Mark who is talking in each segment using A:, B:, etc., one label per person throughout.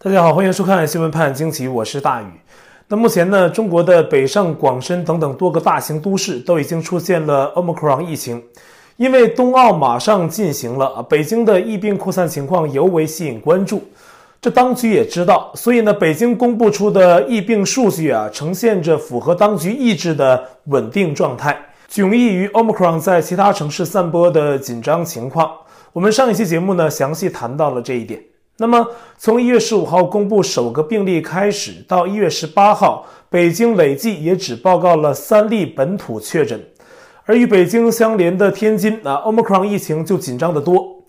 A: 大家好，欢迎收看《新闻判惊奇》，我是大宇。那目前呢，中国的北上广深等等多个大型都市都已经出现了 Omicron 疫情，因为冬奥马上进行了，啊北京的疫病扩散情况尤为吸引关注。这当局也知道，所以呢，北京公布出的疫病数据啊，呈现着符合当局意志的稳定状态，迥异于 Omicron 在其他城市散播的紧张情况。我们上一期节目呢，详细谈到了这一点。那么，从一月十五号公布首个病例开始，到一月十八号，北京累计也只报告了三例本土确诊，而与北京相连的天津啊，Omicron 疫情就紧张得多。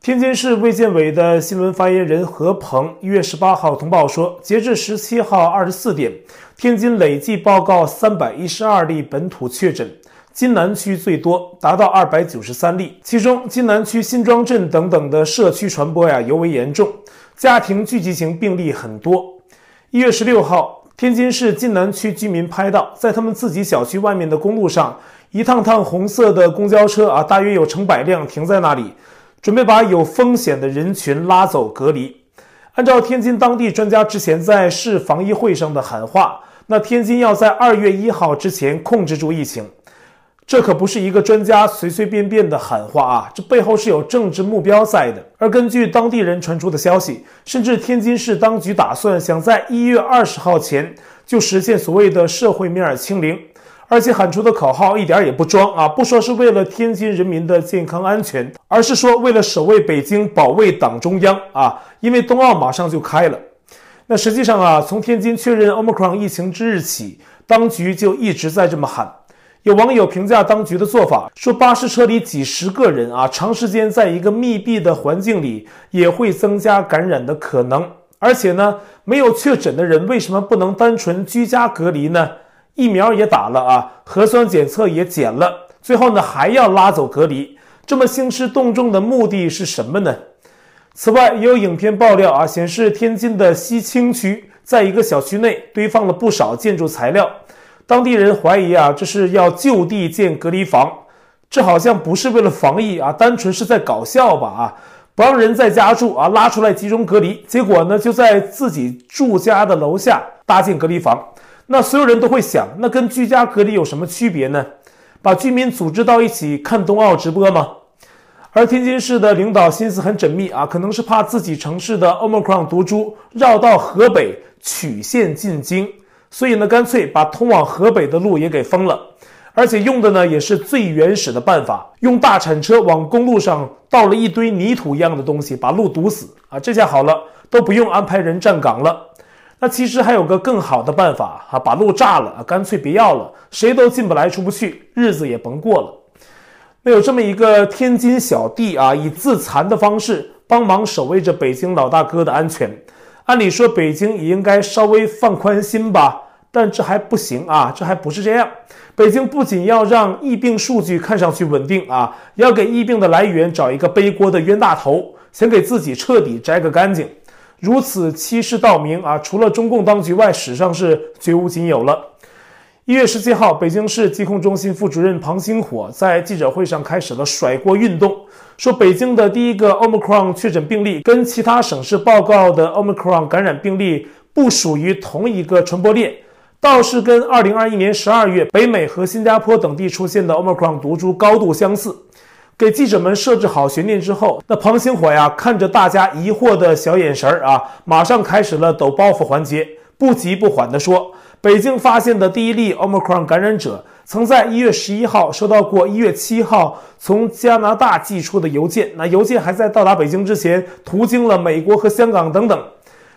A: 天津市卫健委的新闻发言人何鹏一月十八号通报说，截至十七号二十四点，天津累计报告三百一十二例本土确诊。津南区最多，达到二百九十三例，其中津南区辛庄镇等等的社区传播呀尤为严重，家庭聚集型病例很多。一月十六号，天津市津南区居民拍到，在他们自己小区外面的公路上，一趟趟红色的公交车啊，大约有成百辆停在那里，准备把有风险的人群拉走隔离。按照天津当地专家之前在市防疫会上的喊话，那天津要在二月一号之前控制住疫情。这可不是一个专家随随便便的喊话啊，这背后是有政治目标在的。而根据当地人传出的消息，甚至天津市当局打算想在一月二十号前就实现所谓的社会面清零，而且喊出的口号一点也不装啊，不说是为了天津人民的健康安全，而是说为了守卫北京、保卫党中央啊，因为冬奥马上就开了。那实际上啊，从天津确认 Omicron 疫情之日起，当局就一直在这么喊。有网友评价当局的做法，说巴士车里几十个人啊，长时间在一个密闭的环境里，也会增加感染的可能。而且呢，没有确诊的人为什么不能单纯居家隔离呢？疫苗也打了啊，核酸检测也检了，最后呢还要拉走隔离，这么兴师动众的目的是什么呢？此外，也有影片爆料啊，显示天津的西青区在一个小区内堆放了不少建筑材料。当地人怀疑啊，这是要就地建隔离房，这好像不是为了防疫啊，单纯是在搞笑吧啊，不让人在家住啊，拉出来集中隔离，结果呢就在自己住家的楼下搭建隔离房，那所有人都会想，那跟居家隔离有什么区别呢？把居民组织到一起看冬奥直播吗？而天津市的领导心思很缜密啊，可能是怕自己城市的 Omicron 毒株绕到河北曲线进京。所以呢，干脆把通往河北的路也给封了，而且用的呢也是最原始的办法，用大铲车往公路上倒了一堆泥土一样的东西，把路堵死啊！这下好了，都不用安排人站岗了。那其实还有个更好的办法啊，把路炸了啊，干脆别要了，谁都进不来出不去，日子也甭过了。那有这么一个天津小弟啊，以自残的方式帮忙守卫着北京老大哥的安全。按理说，北京也应该稍微放宽心吧。但这还不行啊，这还不是这样。北京不仅要让疫病数据看上去稳定啊，要给疫病的来源找一个背锅的冤大头，想给自己彻底摘个干净。如此欺世盗名啊，除了中共当局外，史上是绝无仅有了。一月十七号，北京市疾控中心副主任庞星火在记者会上开始了甩锅运动，说北京的第一个 Omicron 确诊病例跟其他省市报告的 Omicron 感染病例不属于同一个传播链。倒是跟2021年12月北美和新加坡等地出现的 Omicron 毒株高度相似。给记者们设置好悬念之后，那庞星火呀，看着大家疑惑的小眼神儿啊，马上开始了抖包袱环节，不急不缓地说：“北京发现的第一例 Omicron 感染者，曾在1月11号收到过1月7号从加拿大寄出的邮件，那邮件还在到达北京之前，途经了美国和香港等等。”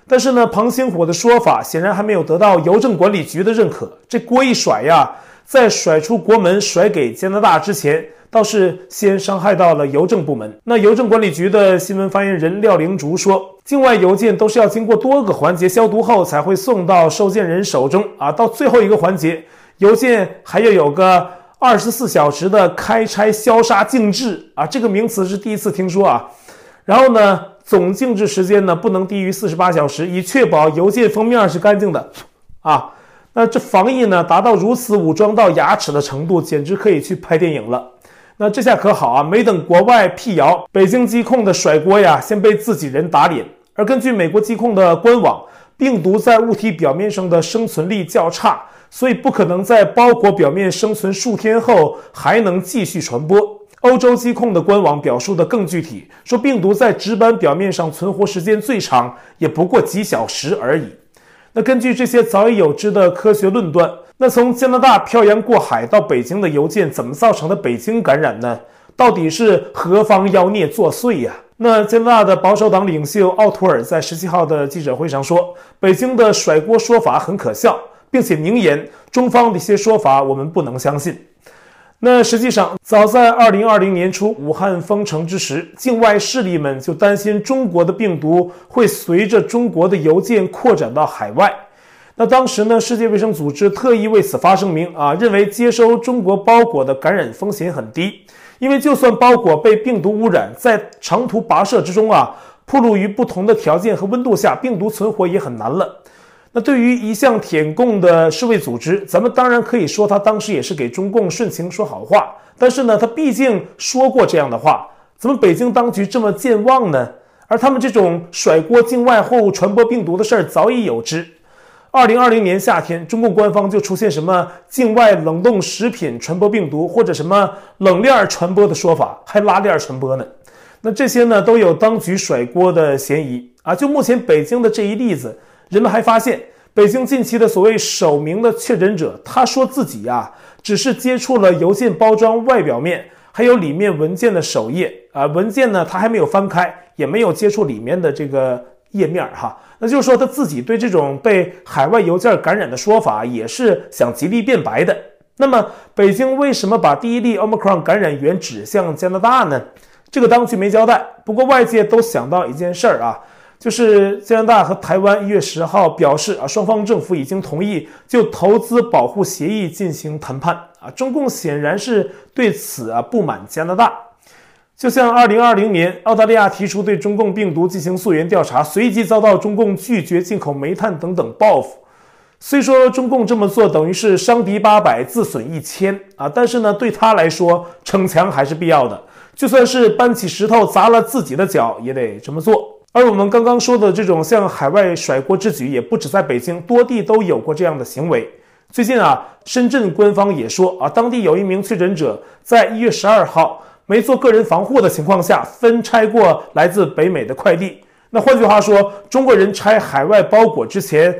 A: 但是呢，庞星火的说法显然还没有得到邮政管理局的认可。这锅一甩呀，在甩出国门、甩给加拿大之前，倒是先伤害到了邮政部门。那邮政管理局的新闻发言人廖凌竹说，境外邮件都是要经过多个环节消毒后才会送到收件人手中啊，到最后一个环节，邮件还要有个二十四小时的开拆消杀静置啊，这个名词是第一次听说啊。然后呢，总静置时间呢不能低于四十八小时，以确保邮件封面是干净的，啊，那这防疫呢达到如此武装到牙齿的程度，简直可以去拍电影了。那这下可好啊，没等国外辟谣，北京疾控的甩锅呀，先被自己人打脸。而根据美国疾控的官网，病毒在物体表面上的生存力较差，所以不可能在包裹表面生存数天后还能继续传播。欧洲疾控的官网表述得更具体，说病毒在纸板表面上存活时间最长也不过几小时而已。那根据这些早已有之的科学论断，那从加拿大漂洋过海到北京的邮件怎么造成的北京感染呢？到底是何方妖孽作祟呀？那加拿大的保守党领袖奥图尔在十七号的记者会上说，北京的甩锅说法很可笑，并且明言中方的一些说法我们不能相信。那实际上，早在二零二零年初武汉封城之时，境外势力们就担心中国的病毒会随着中国的邮件扩展到海外。那当时呢，世界卫生组织特意为此发声明啊，认为接收中国包裹的感染风险很低。因为就算包裹被病毒污染，在长途跋涉之中啊，暴露于不同的条件和温度下，病毒存活也很难了。那对于一向舔共的世卫组织，咱们当然可以说他当时也是给中共顺情说好话。但是呢，他毕竟说过这样的话，怎么北京当局这么健忘呢？而他们这种甩锅境外后传播病毒的事儿早已有之。二零二零年夏天，中共官方就出现什么境外冷冻食品传播病毒，或者什么冷链传播的说法，还拉链传播呢？那这些呢都有当局甩锅的嫌疑啊！就目前北京的这一例子，人们还发现，北京近期的所谓首名的确诊者，他说自己呀、啊，只是接触了邮件包装外表面，还有里面文件的首页啊，文件呢他还没有翻开，也没有接触里面的这个页面哈。那就是说，他自己对这种被海外邮件感染的说法也是想极力辩白的。那么，北京为什么把第一例 Omicron 感染源指向加拿大呢？这个当局没交代。不过，外界都想到一件事儿啊，就是加拿大和台湾一月十号表示啊，双方政府已经同意就投资保护协议进行谈判啊。中共显然是对此啊不满加拿大。就像二零二零年，澳大利亚提出对中共病毒进行溯源调查，随即遭到中共拒绝进口煤炭等等报复。虽说中共这么做等于是伤敌八百，自损一千啊，但是呢，对他来说，逞强还是必要的。就算是搬起石头砸了自己的脚，也得这么做。而我们刚刚说的这种向海外甩锅之举，也不止在北京，多地都有过这样的行为。最近啊，深圳官方也说啊，当地有一名确诊者在一月十二号。没做个人防护的情况下，分拆过来自北美的快递。那换句话说，中国人拆海外包裹之前，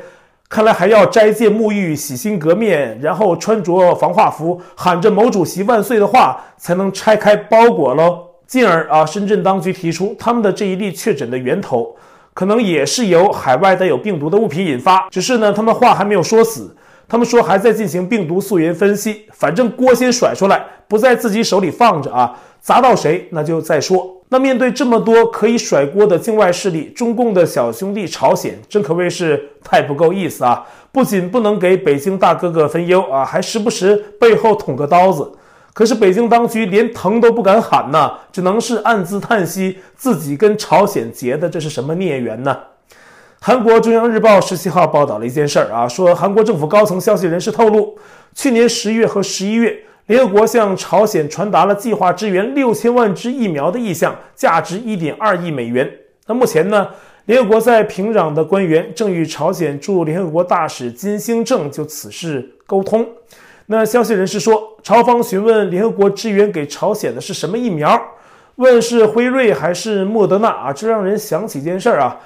A: 看来还要斋戒沐浴、洗心革面，然后穿着防化服，喊着“毛主席万岁”的话，才能拆开包裹喽。进而啊，深圳当局提出，他们的这一例确诊的源头，可能也是由海外带有病毒的物品引发。只是呢，他们话还没有说死。他们说还在进行病毒溯源分析，反正锅先甩出来，不在自己手里放着啊，砸到谁那就再说。那面对这么多可以甩锅的境外势力，中共的小兄弟朝鲜真可谓是太不够意思啊！不仅不能给北京大哥哥分忧啊，还时不时背后捅个刀子。可是北京当局连疼都不敢喊呐，只能是暗自叹息，自己跟朝鲜结的这是什么孽缘呢？韩国中央日报十七号报道了一件事儿啊，说韩国政府高层消息人士透露，去年十月和十一月，联合国向朝鲜传达了计划支援六千万支疫苗的意向，价值一点二亿美元。那目前呢，联合国在平壤的官员正与朝鲜驻联合国大使金星正就此事沟通。那消息人士说，朝方询问联合国支援给朝鲜的是什么疫苗，问是辉瑞还是莫德纳啊？这让人想起一件事儿啊。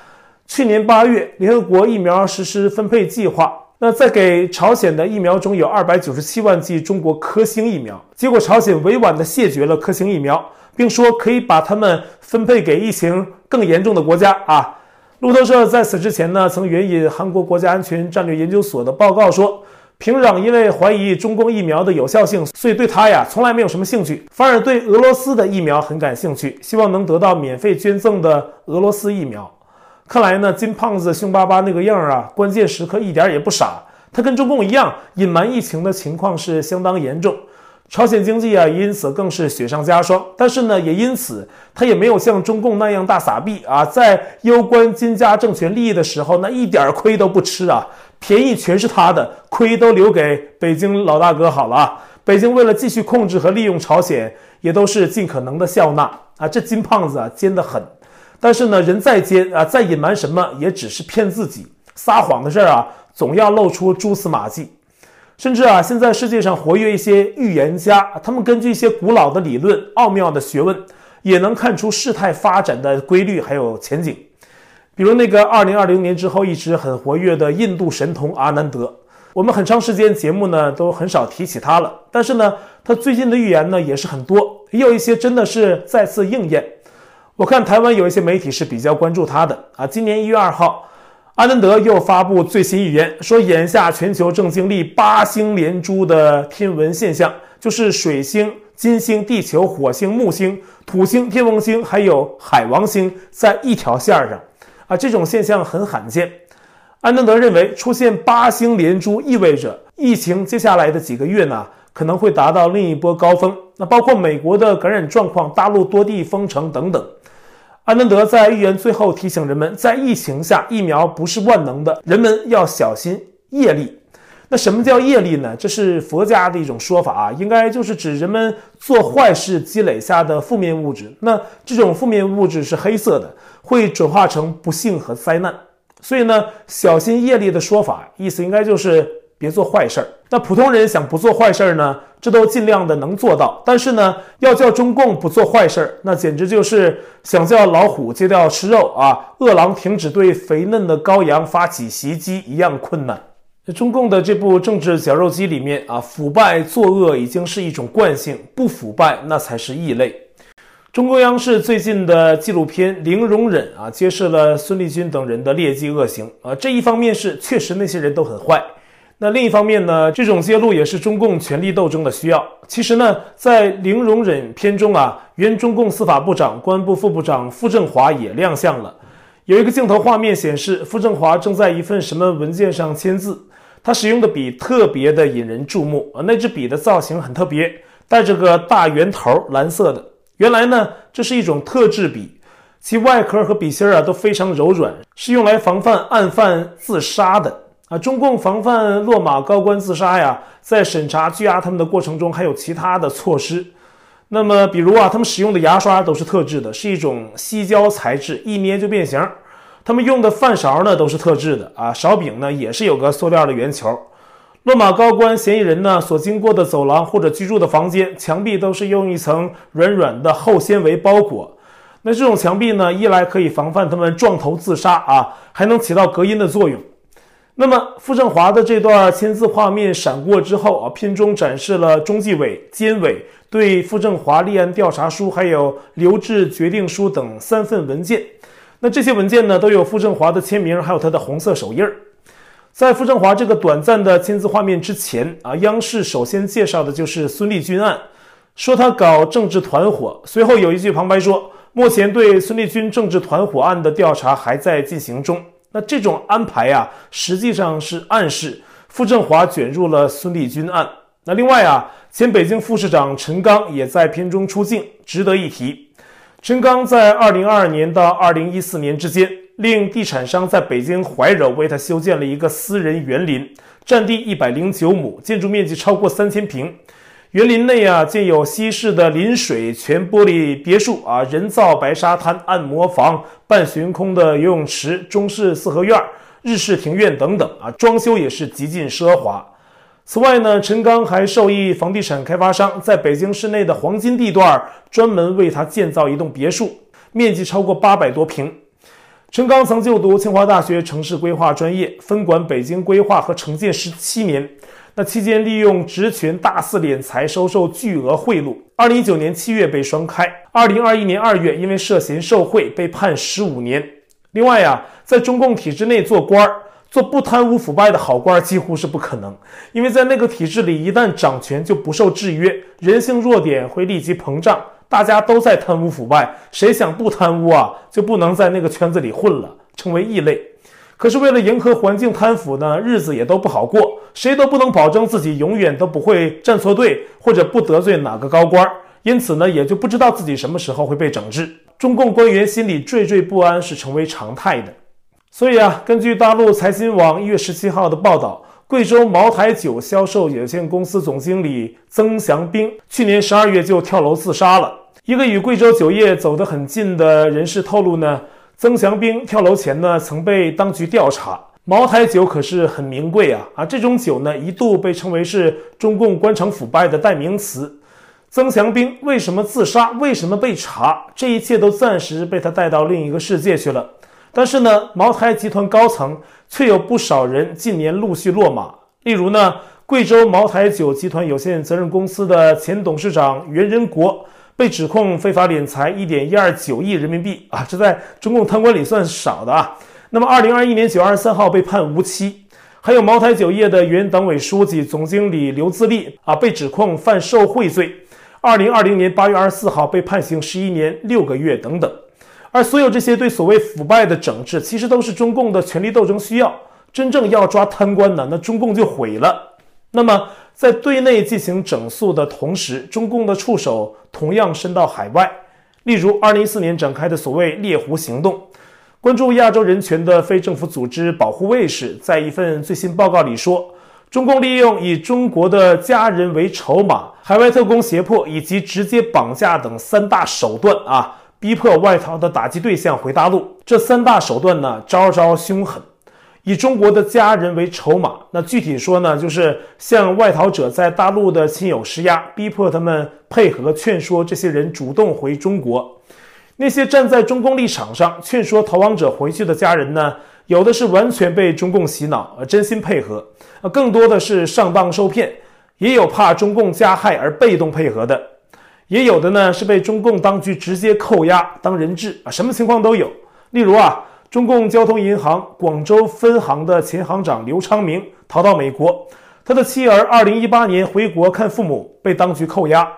A: 去年八月，联合国疫苗实施分配计划，那在给朝鲜的疫苗中有二百九十七万剂中国科兴疫苗，结果朝鲜委婉地谢绝了科兴疫苗，并说可以把它们分配给疫情更严重的国家啊。路透社在此之前呢，曾援引韩国国家安全战略研究所的报告说，平壤因为怀疑中共疫苗的有效性，所以对他呀从来没有什么兴趣，反而对俄罗斯的疫苗很感兴趣，希望能得到免费捐赠的俄罗斯疫苗。看来呢，金胖子凶巴巴那个样啊，关键时刻一点也不傻。他跟中共一样，隐瞒疫情的情况是相当严重。朝鲜经济啊，因此更是雪上加霜。但是呢，也因此他也没有像中共那样大撒币啊，在攸关金家政权利益的时候，那一点亏都不吃啊，便宜全是他的，亏都留给北京老大哥好了啊。北京为了继续控制和利用朝鲜，也都是尽可能的笑纳啊。这金胖子啊，奸得很。但是呢，人再奸啊，再隐瞒什么，也只是骗自己。撒谎的事儿啊，总要露出蛛丝马迹。甚至啊，现在世界上活跃一些预言家，他们根据一些古老的理论、奥妙的学问，也能看出事态发展的规律还有前景。比如那个二零二零年之后一直很活跃的印度神童阿南德，我们很长时间节目呢都很少提起他了。但是呢，他最近的预言呢也是很多，也有一些真的是再次应验。我看台湾有一些媒体是比较关注他的啊。今年一月二号。阿南德又发布最新预言，说眼下全球正经历八星连珠的天文现象，就是水星、金星、地球、火星、木星、土星、天王星还有海王星在一条线上，啊，这种现象很罕见。安德德认为，出现八星连珠意味着疫情接下来的几个月呢，可能会达到另一波高峰，那包括美国的感染状况、大陆多地封城等等。安德德在预言最后提醒人们，在疫情下，疫苗不是万能的，人们要小心业力。那什么叫业力呢？这是佛家的一种说法啊，应该就是指人们做坏事积累下的负面物质。那这种负面物质是黑色的，会转化成不幸和灾难。所以呢，小心业力的说法，意思应该就是别做坏事儿。那普通人想不做坏事儿呢？这都尽量的能做到，但是呢，要叫中共不做坏事儿，那简直就是想叫老虎戒掉吃肉啊，饿狼停止对肥嫩的羔羊发起袭击一样困难。在中共的这部政治绞肉机里面啊，腐败作恶已经是一种惯性，不腐败那才是异类。中共央视最近的纪录片《零容忍》啊，揭示了孙立军等人的劣迹恶行啊，这一方面是确实那些人都很坏。那另一方面呢，这种揭露也是中共权力斗争的需要。其实呢，在《零容忍》片中啊，原中共司法部长、公安部副部长傅政华也亮相了。有一个镜头画面显示，傅政华正在一份什么文件上签字，他使用的笔特别的引人注目啊，那支笔的造型很特别，带着个大圆头，蓝色的。原来呢，这是一种特制笔，其外壳和笔芯啊都非常柔软，是用来防范案犯自杀的。啊，中共防范落马高官自杀呀，在审查拘押他们的过程中，还有其他的措施。那么，比如啊，他们使用的牙刷都是特制的，是一种矽胶材质，一捏就变形。他们用的饭勺呢，都是特制的啊，勺柄呢也是有个塑料的圆球。落马高官嫌疑人呢所经过的走廊或者居住的房间，墙壁都是用一层软软的厚纤维包裹。那这种墙壁呢，一来可以防范他们撞头自杀啊，还能起到隔音的作用。那么，傅政华的这段签字画面闪过之后啊，片中展示了中纪委、监委对傅政华立案调查书，还有留置决定书等三份文件。那这些文件呢，都有傅政华的签名，还有他的红色手印儿。在傅政华这个短暂的签字画面之前啊，央视首先介绍的就是孙立军案，说他搞政治团伙。随后有一句旁白说，目前对孙立军政治团伙案的调查还在进行中。那这种安排啊，实际上是暗示傅政华卷入了孙立军案。那另外啊，前北京副市长陈刚也在片中出镜，值得一提。陈刚在二零二二年到二零一四年之间，令地产商在北京怀柔为他修建了一个私人园林，占地一百零九亩，建筑面积超过三千平。园林内啊，建有西式的临水全玻璃别墅啊，人造白沙滩、按摩房、半悬空的游泳池、中式四合院、日式庭院等等啊，装修也是极尽奢华。此外呢，陈刚还授意房地产开发商在北京市内的黄金地段专门为他建造一栋别墅，面积超过八百多平。陈刚曾就读清华大学城市规划专业，分管北京规划和城建十七年。那期间利用职权大肆敛财，收受巨额贿赂。二零一九年七月被双开，二零二一年二月因为涉嫌受贿被判十五年。另外呀，在中共体制内做官儿，做不贪污腐败的好官几乎是不可能，因为在那个体制里，一旦掌权就不受制约，人性弱点会立即膨胀。大家都在贪污腐败，谁想不贪污啊，就不能在那个圈子里混了，成为异类。可是为了迎合环境贪腐呢，日子也都不好过，谁都不能保证自己永远都不会站错队或者不得罪哪个高官，因此呢，也就不知道自己什么时候会被整治。中共官员心里惴惴不安是成为常态的。所以啊，根据大陆财新网一月十七号的报道，贵州茅台酒销售有限公司总经理曾祥兵去年十二月就跳楼自杀了。一个与贵州酒业走得很近的人士透露呢，曾祥兵跳楼前呢曾被当局调查。茅台酒可是很名贵啊啊！这种酒呢一度被称为是中共官场腐败的代名词。曾祥兵为什么自杀？为什么被查？这一切都暂时被他带到另一个世界去了。但是呢，茅台集团高层却有不少人近年陆续落马。例如呢，贵州茅台酒集团有限责任公司的前董事长袁仁国。被指控非法敛财一点一二九亿人民币啊，这在中共贪官里算少的啊。那么，二零二一年九月二十三号被判无期。还有茅台酒业的原党委书记、总经理刘自立啊，被指控犯受贿罪，二零二零年八月二十四号被判刑十一年六个月等等。而所有这些对所谓腐败的整治，其实都是中共的权力斗争需要。真正要抓贪官呢，那中共就毁了。那么。在对内进行整肃的同时，中共的触手同样伸到海外。例如，二零一四年展开的所谓“猎狐行动”，关注亚洲人权的非政府组织保护卫士在一份最新报告里说，中共利用以中国的家人为筹码、海外特工胁迫以及直接绑架等三大手段啊，逼迫外逃的打击对象回大陆。这三大手段呢，招招凶狠。以中国的家人为筹码，那具体说呢，就是向外逃者在大陆的亲友施压，逼迫他们配合劝说这些人主动回中国。那些站在中共立场上劝说逃亡者回去的家人呢，有的是完全被中共洗脑，而真心配合；呃，更多的是上当受骗，也有怕中共加害而被动配合的，也有的呢是被中共当局直接扣押当人质啊，什么情况都有。例如啊。中共交通银行广州分行的前行长刘昌明逃到美国，他的妻儿二零一八年回国看父母被当局扣押，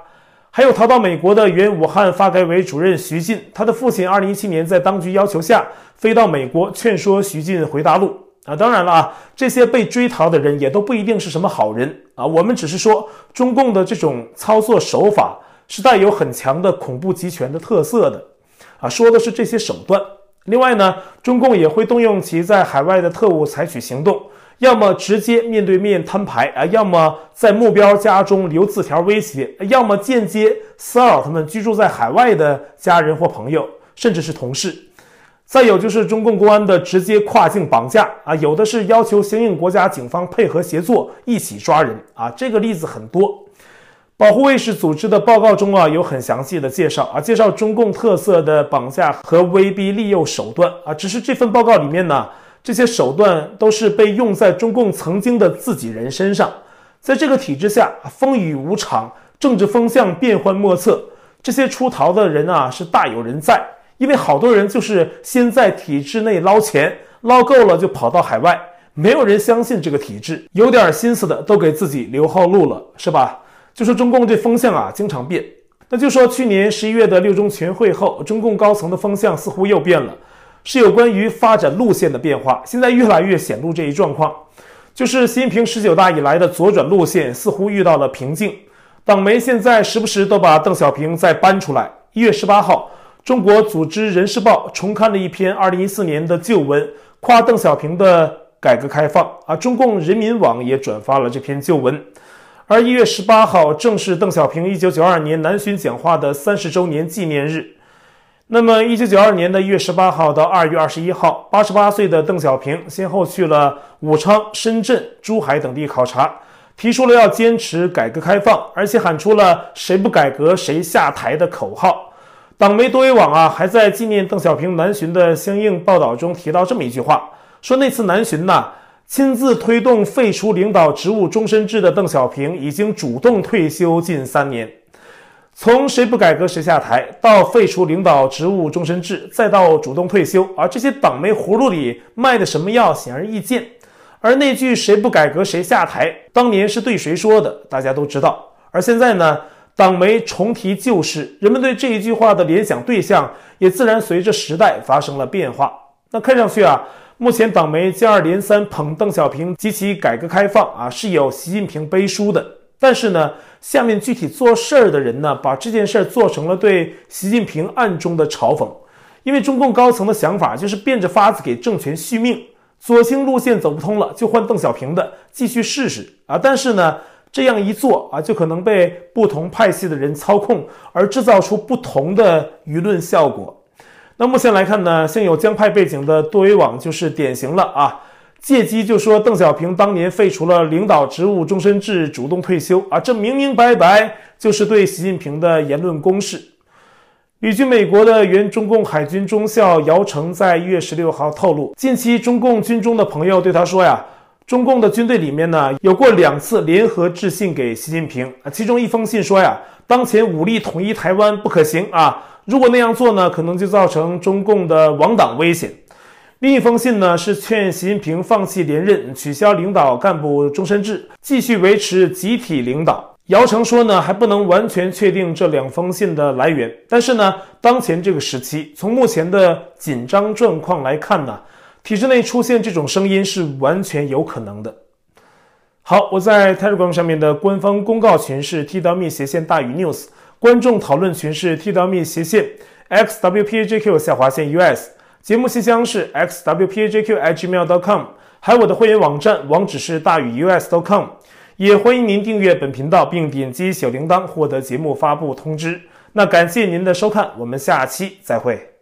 A: 还有逃到美国的原武汉发改委主任徐进，他的父亲二零一七年在当局要求下飞到美国劝说徐进回大陆啊。当然了啊，这些被追逃的人也都不一定是什么好人啊。我们只是说中共的这种操作手法是带有很强的恐怖集权的特色的啊，说的是这些手段。另外呢，中共也会动用其在海外的特务采取行动，要么直接面对面摊牌啊，要么在目标家中留字条威胁，要么间接骚扰他们居住在海外的家人或朋友，甚至是同事。再有就是中共公安的直接跨境绑架啊，有的是要求相应国家警方配合协作一起抓人啊，这个例子很多。保护卫士组织的报告中啊，有很详细的介绍啊，介绍中共特色的绑架和威逼利诱手段啊。只是这份报告里面呢，这些手段都是被用在中共曾经的自己人身上。在这个体制下，风雨无常，政治风向变幻莫测，这些出逃的人啊是大有人在，因为好多人就是先在体制内捞钱，捞够了就跑到海外，没有人相信这个体制，有点心思的都给自己留后路了，是吧？就说中共这风向啊，经常变。那就说去年十一月的六中全会后，中共高层的风向似乎又变了，是有关于发展路线的变化。现在越来越显露这一状况，就是习近平十九大以来的左转路线似乎遇到了瓶颈。党媒现在时不时都把邓小平再搬出来。一月十八号，中国组织人事报重刊了一篇二零一四年的旧文，夸邓小平的改革开放啊。中共人民网也转发了这篇旧文。而一月十八号正是邓小平一九九二年南巡讲话的三十周年纪念日。那么，一九九二年的一月十八号到二月二十一号，八十八岁的邓小平先后去了武昌、深圳、珠海等地考察，提出了要坚持改革开放，而且喊出了“谁不改革谁下台”的口号。党媒多维网啊，还在纪念邓小平南巡的相应报道中提到这么一句话，说那次南巡呐。亲自推动废除领导职务终身制的邓小平已经主动退休近三年，从谁不改革谁下台到废除领导职务终身制，再到主动退休，而这些党媒葫芦里卖的什么药显而易见。而那句“谁不改革谁下台”当年是对谁说的，大家都知道。而现在呢，党媒重提旧事，人们对这一句话的联想对象也自然随着时代发生了变化。那看上去啊。目前党媒接二连三捧邓小平及其改革开放啊，是有习近平背书的。但是呢，下面具体做事儿的人呢，把这件事儿做成了对习近平暗中的嘲讽。因为中共高层的想法就是变着法子给政权续命，左倾路线走不通了，就换邓小平的继续试试啊。但是呢，这样一做啊，就可能被不同派系的人操控，而制造出不同的舆论效果。那目前来看呢，现有江派背景的多维网就是典型了啊，借机就说邓小平当年废除了领导职务终身制，主动退休啊，这明明白白就是对习近平的言论攻势。旅居美国的原中共海军中校姚成在一月十六号透露，近期中共军中的朋友对他说呀。中共的军队里面呢，有过两次联合致信给习近平啊，其中一封信说呀，当前武力统一台湾不可行啊，如果那样做呢，可能就造成中共的亡党危险。另一封信呢，是劝习近平放弃连任，取消领导干部终身制，继续维持集体领导。姚成说呢，还不能完全确定这两封信的来源，但是呢，当前这个时期，从目前的紧张状况来看呢。体制内出现这种声音是完全有可能的。好，我在 Telegram 上面的官方公告群是 T.me 斜线大于 News，观众讨论群是 T.me 斜线 XWPAJQ 下划线 US，节目信箱是 XWPAJQ@gmail.com，还有我的会员网站网址是大宇 US.com，也欢迎您订阅本频道并点击小铃铛获得节目发布通知。那感谢您的收看，我们下期再会。